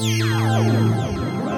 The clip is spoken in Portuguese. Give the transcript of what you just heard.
Música